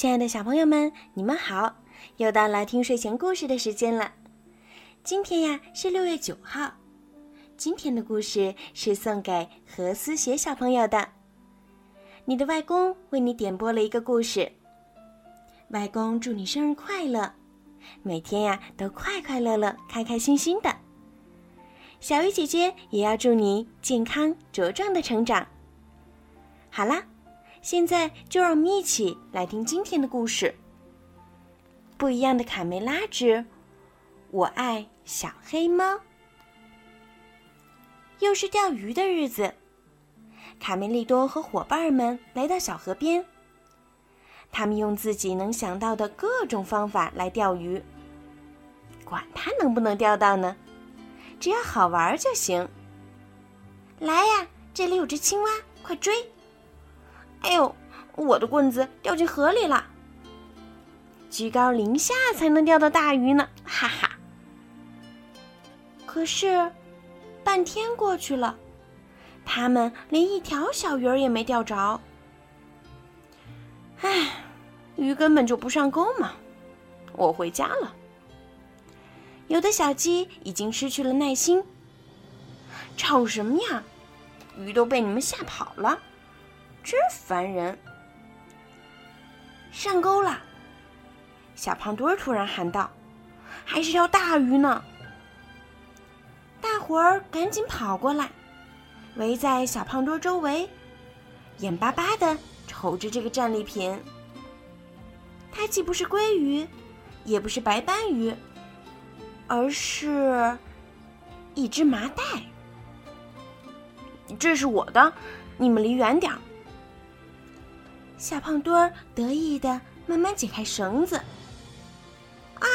亲爱的小朋友们，你们好！又到了听睡前故事的时间了。今天呀是六月九号，今天的故事是送给何思雪小朋友的。你的外公为你点播了一个故事。外公祝你生日快乐，每天呀都快快乐乐、开开心心的。小鱼姐姐也要祝你健康茁壮的成长。好啦。现在就让我们一起来听今天的故事，《不一样的卡梅拉之我爱小黑猫》。又是钓鱼的日子，卡梅利多和伙伴们来到小河边。他们用自己能想到的各种方法来钓鱼，管他能不能钓到呢，只要好玩就行。来呀，这里有只青蛙，快追！哎呦，我的棍子掉进河里了。居高临下才能钓到大鱼呢，哈哈。可是，半天过去了，他们连一条小鱼儿也没钓着。唉，鱼根本就不上钩嘛。我回家了。有的小鸡已经失去了耐心，吵什么呀？鱼都被你们吓跑了。真烦人！上钩了，小胖墩突然喊道：“还是条大鱼呢！”大伙儿赶紧跑过来，围在小胖墩周围，眼巴巴的瞅着这个战利品。它既不是鲑鱼，也不是白斑鱼，而是一只麻袋。这是我的，你们离远点儿。小胖墩儿得意的慢慢解开绳子。啊！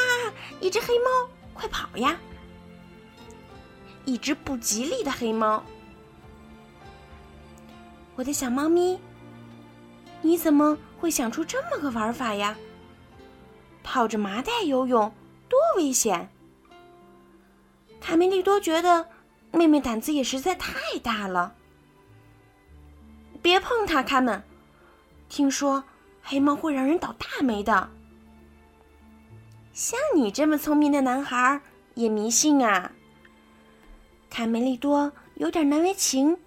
一只黑猫，快跑呀！一只不吉利的黑猫。我的小猫咪，你怎么会想出这么个玩法呀？套着麻袋游泳多危险！卡梅利多觉得妹妹胆子也实在太大了。别碰它，卡门。听说黑猫会让人倒大霉的，像你这么聪明的男孩也迷信啊？卡梅利多有点难为情，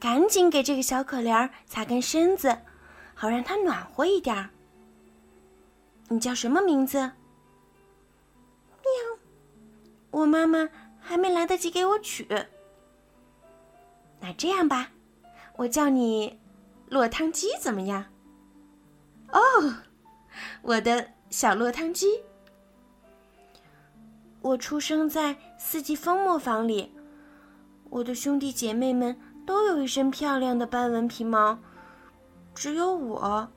赶紧给这个小可怜擦干身子，好让它暖和一点。你叫什么名字？喵，我妈妈还没来得及给我取。那这样吧，我叫你。落汤鸡怎么样？哦，我的小落汤鸡。我出生在四季风磨坊里，我的兄弟姐妹们都有一身漂亮的斑纹皮毛，只有我。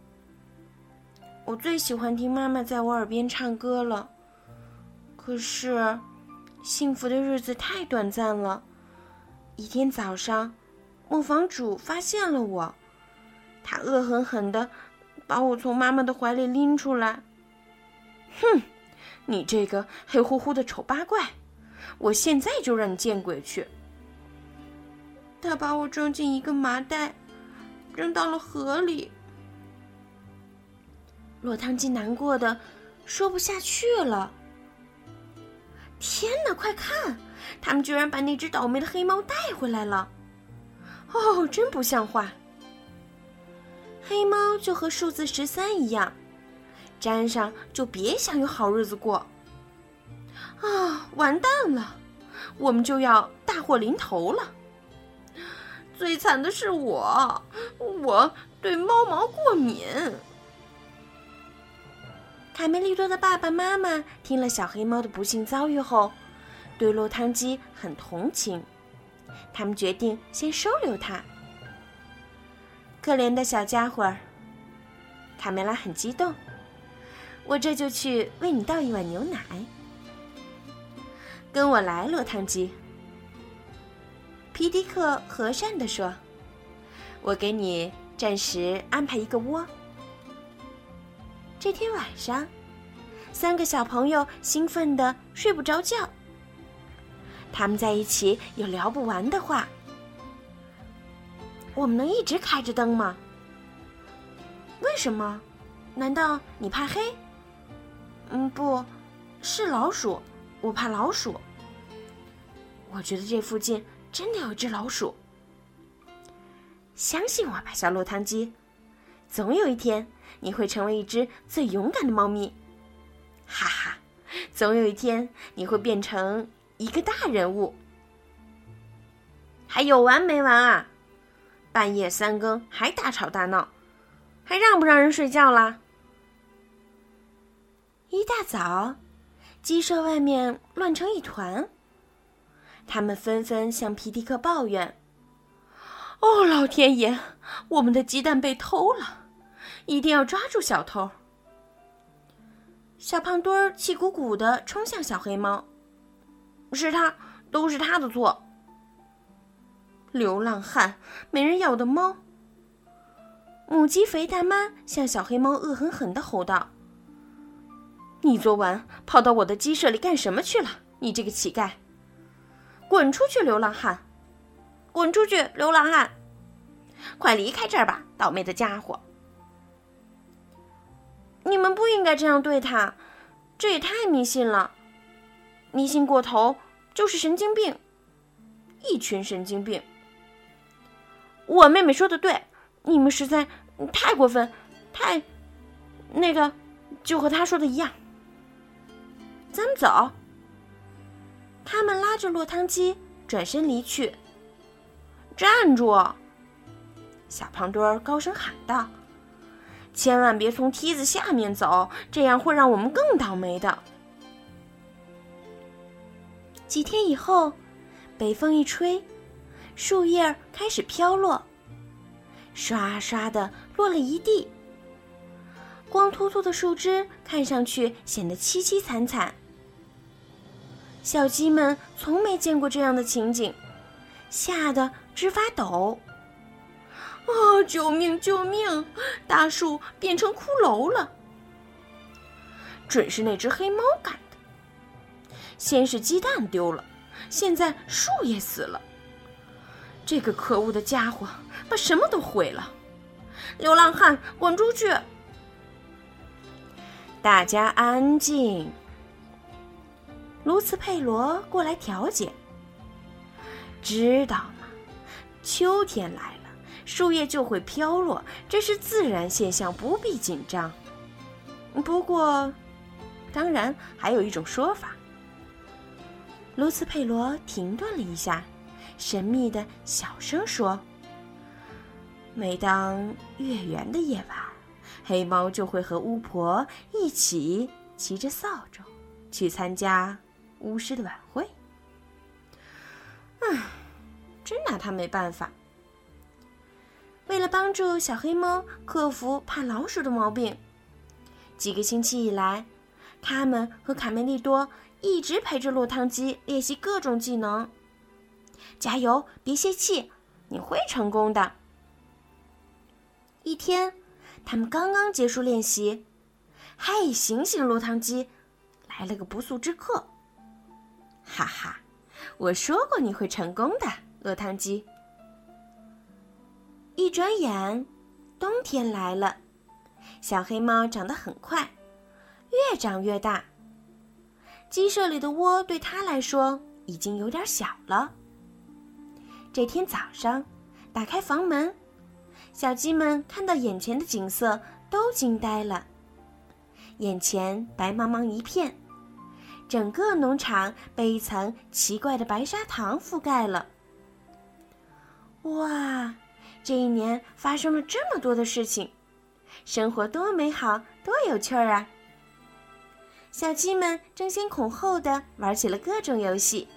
我最喜欢听妈妈在我耳边唱歌了。可是，幸福的日子太短暂了。一天早上，磨坊主发现了我。他恶狠狠地把我从妈妈的怀里拎出来。哼，你这个黑乎乎的丑八怪！我现在就让你见鬼去！他把我装进一个麻袋，扔到了河里。落汤鸡难过的说不下去了。天哪，快看，他们居然把那只倒霉的黑猫带回来了！哦，真不像话！黑猫就和数字十三一样，沾上就别想有好日子过。啊，完蛋了，我们就要大祸临头了。最惨的是我，我对猫毛过敏。卡梅利多的爸爸妈妈听了小黑猫的不幸遭遇后，对落汤鸡很同情，他们决定先收留它。可怜的小家伙儿，卡梅拉很激动。我这就去为你倒一碗牛奶。跟我来，落汤鸡。皮迪克和善地说：“我给你暂时安排一个窝。”这天晚上，三个小朋友兴奋的睡不着觉。他们在一起有聊不完的话。我们能一直开着灯吗？为什么？难道你怕黑？嗯，不，是老鼠，我怕老鼠。我觉得这附近真的有只老鼠。相信我吧，小落汤鸡，总有一天你会成为一只最勇敢的猫咪。哈哈，总有一天你会变成一个大人物。还有完没完啊？半夜三更还大吵大闹，还让不让人睡觉啦？一大早，鸡舍外面乱成一团。他们纷纷向皮迪克抱怨：“哦，老天爷，我们的鸡蛋被偷了，一定要抓住小偷！”小胖墩儿气鼓鼓的冲向小黑猫：“是他，都是他的错！”流浪汉，没人要的猫。母鸡肥大妈向小黑猫恶狠狠的吼道：“你昨晚跑到我的鸡舍里干什么去了？你这个乞丐！滚出去，流浪汉！滚出去，流浪汉！快离开这儿吧，倒霉的家伙！你们不应该这样对他，这也太迷信了。迷信过头就是神经病，一群神经病。”我妹妹说的对，你们实在太过分，太那个，就和她说的一样。咱们走。他们拉着落汤鸡转身离去。站住！小胖墩儿高声喊道：“千万别从梯子下面走，这样会让我们更倒霉的。”几天以后，北风一吹。树叶开始飘落，刷刷的落了一地。光秃秃的树枝看上去显得凄凄惨惨。小鸡们从没见过这样的情景，吓得直发抖。啊！救命！救命！大树变成骷髅了！准是那只黑猫干的。先是鸡蛋丢了，现在树也死了。这个可恶的家伙把什么都毁了！流浪汉，滚出去！大家安静。卢茨佩罗过来调解。知道吗？秋天来了，树叶就会飘落，这是自然现象，不必紧张。不过，当然还有一种说法。卢茨佩罗停顿了一下。神秘的小声说：“每当月圆的夜晚，黑猫就会和巫婆一起骑着扫帚去参加巫师的晚会。”唉，真拿他没办法。为了帮助小黑猫克服怕老鼠的毛病，几个星期以来，他们和卡梅利多一直陪着落汤鸡练习各种技能。加油，别泄气，你会成功的。一天，他们刚刚结束练习，嘿，醒醒，落汤鸡，来了个不速之客。哈哈，我说过你会成功的，落汤鸡。一转眼，冬天来了，小黑猫长得很快，越长越大。鸡舍里的窝对它来说已经有点小了。这天早上，打开房门，小鸡们看到眼前的景色都惊呆了。眼前白茫茫一片，整个农场被一层奇怪的白砂糖覆盖了。哇，这一年发生了这么多的事情，生活多美好，多有趣儿啊！小鸡们争先恐后的玩起了各种游戏：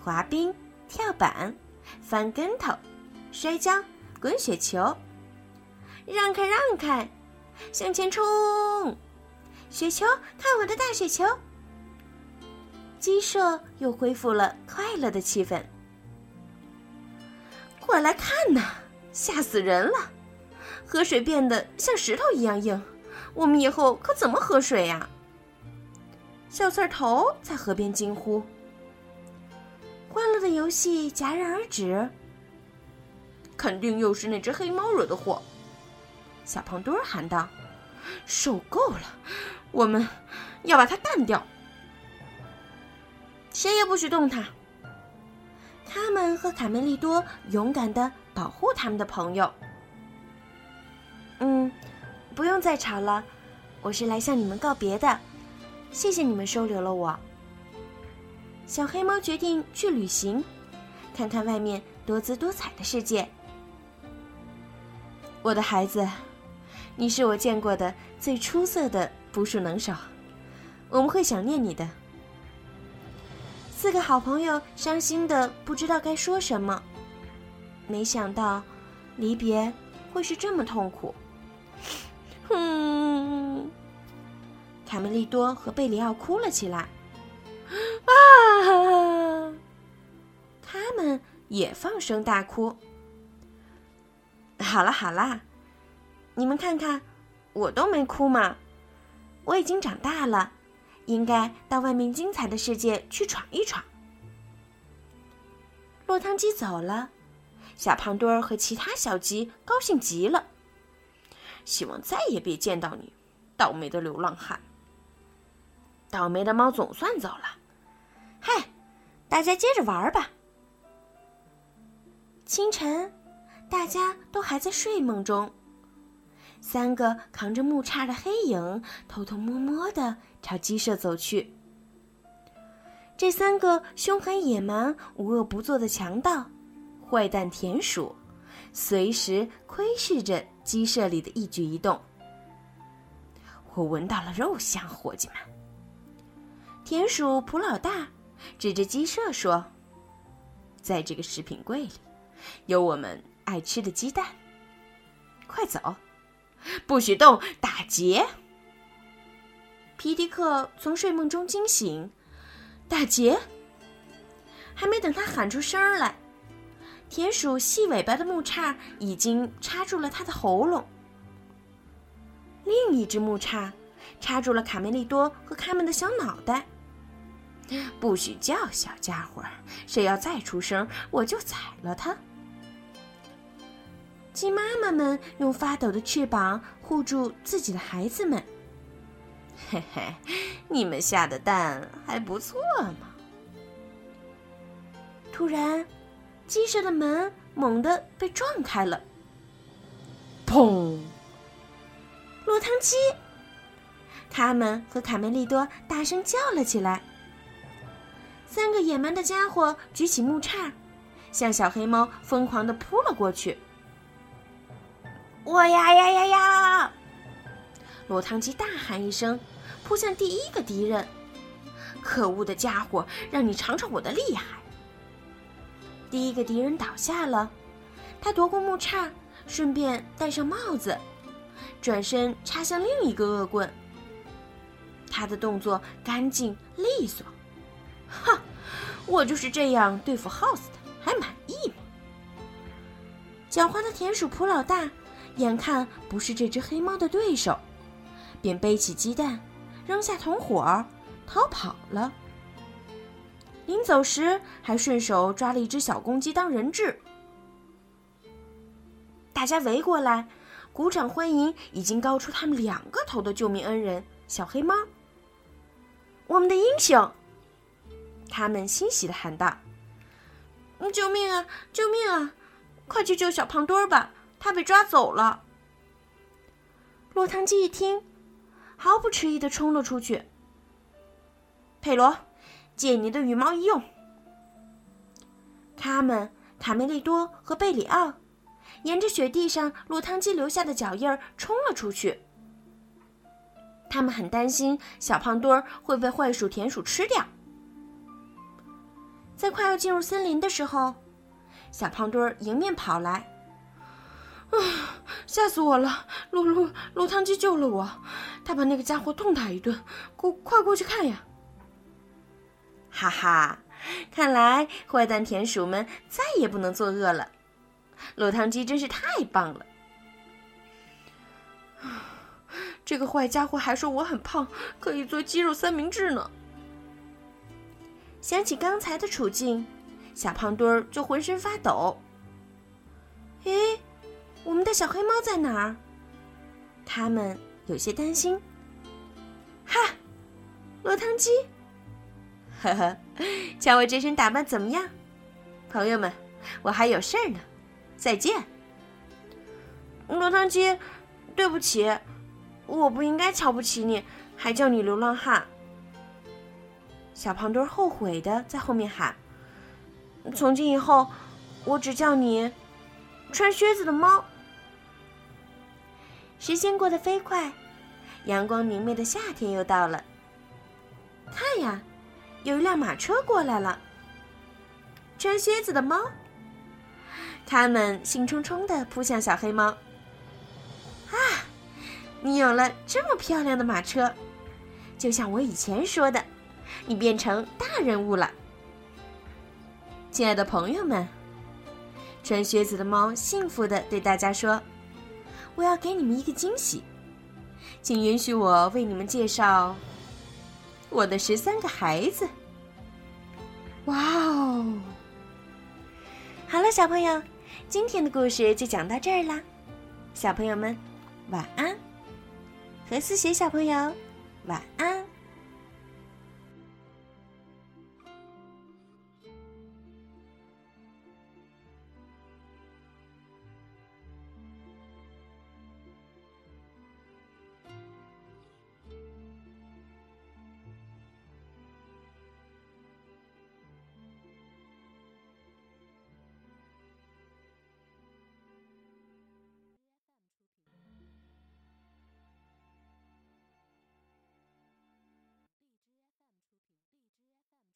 滑冰、跳板。翻跟头、摔跤、滚雪球，让开让开，向前冲！雪球，看我的大雪球！鸡舍又恢复了快乐的气氛。快来看呐，吓死人了！河水变得像石头一样硬，我们以后可怎么喝水呀？小刺头在河边惊呼。欢乐的游戏戛然而止。肯定又是那只黑猫惹的祸，小胖墩儿喊道：“受够了！我们要把它干掉，谁也不许动它。他们和卡梅利多勇敢的保护他们的朋友。嗯，不用再吵了，我是来向你们告别的。谢谢你们收留了我。小黑猫决定去旅行，看看外面多姿多彩的世界。我的孩子，你是我见过的最出色的捕鼠能手，我们会想念你的。四个好朋友伤心的不知道该说什么，没想到离别会是这么痛苦。哼，卡梅利多和贝里奥哭了起来。哈哈！他们也放声大哭。好啦好啦，你们看看，我都没哭嘛。我已经长大了，应该到外面精彩的世界去闯一闯。落汤鸡走了，小胖墩儿和其他小鸡高兴极了。希望再也别见到你，倒霉的流浪汉。倒霉的猫总算走了，嗨，大家接着玩吧。清晨。大家都还在睡梦中，三个扛着木叉的黑影偷偷摸摸的朝鸡舍走去。这三个凶狠野蛮、无恶不作的强盗，坏蛋田鼠，随时窥视着鸡舍里的一举一动。我闻到了肉香，伙计们！田鼠普老大指着鸡舍说：“在这个食品柜里，有我们。”爱吃的鸡蛋，快走！不许动！打劫！皮迪克从睡梦中惊醒，打劫！还没等他喊出声来，田鼠细尾巴的木叉已经插住了他的喉咙。另一只木叉插住了卡梅利多和他们的小脑袋。不许叫，小家伙！谁要再出声，我就宰了他！鸡妈妈们用发抖的翅膀护住自己的孩子们。嘿嘿，你们下的蛋还不错嘛！突然，鸡舍的门猛地被撞开了，砰！落汤鸡！他们和卡梅利多大声叫了起来。三个野蛮的家伙举起木叉，向小黑猫疯狂的扑了过去。我呀呀呀呀！落汤鸡大喊一声，扑向第一个敌人。可恶的家伙，让你尝尝我的厉害！第一个敌人倒下了，他夺过木叉，顺便戴上帽子，转身插向另一个恶棍。他的动作干净利索。哈，我就是这样对付 House 的，还满意吗？狡猾的田鼠普老大。眼看不是这只黑猫的对手，便背起鸡蛋，扔下同伙，逃跑了。临走时，还顺手抓了一只小公鸡当人质。大家围过来，鼓掌欢迎已经高出他们两个头的救命恩人——小黑猫。我们的英雄！他们欣喜的喊道：“救命啊！救命啊！快去救小胖墩儿吧！”他被抓走了。落汤鸡一听，毫不迟疑的冲了出去。佩罗，借你的羽毛一用。他们卡梅利多和贝里奥沿着雪地上落汤鸡留下的脚印儿冲了出去。他们很担心小胖墩儿会被坏鼠田鼠吃掉。在快要进入森林的时候，小胖墩儿迎面跑来。啊！吓死我了！落落落汤鸡救了我，他把那个家伙痛打一顿。过快过去看呀！哈哈，看来坏蛋田鼠们再也不能作恶了。落汤鸡真是太棒了！这个坏家伙还说我很胖，可以做鸡肉三明治呢。想起刚才的处境，小胖墩儿就浑身发抖。诶。我们的小黑猫在哪儿？他们有些担心。哈，落汤鸡，呵呵，瞧我这身打扮怎么样？朋友们，我还有事儿呢，再见。落汤鸡，对不起，我不应该瞧不起你，还叫你流浪汉。小胖墩后悔的在后面喊：“从今以后，我只叫你穿靴子的猫。”时间过得飞快，阳光明媚的夏天又到了。看呀，有一辆马车过来了。穿靴子的猫，他们兴冲冲的扑向小黑猫。啊，你有了这么漂亮的马车，就像我以前说的，你变成大人物了。亲爱的朋友们，穿靴子的猫幸福的对大家说。我要给你们一个惊喜，请允许我为你们介绍我的十三个孩子。哇哦！好了，小朋友，今天的故事就讲到这儿啦。小朋友们，晚安。何思雪小朋友，晚安。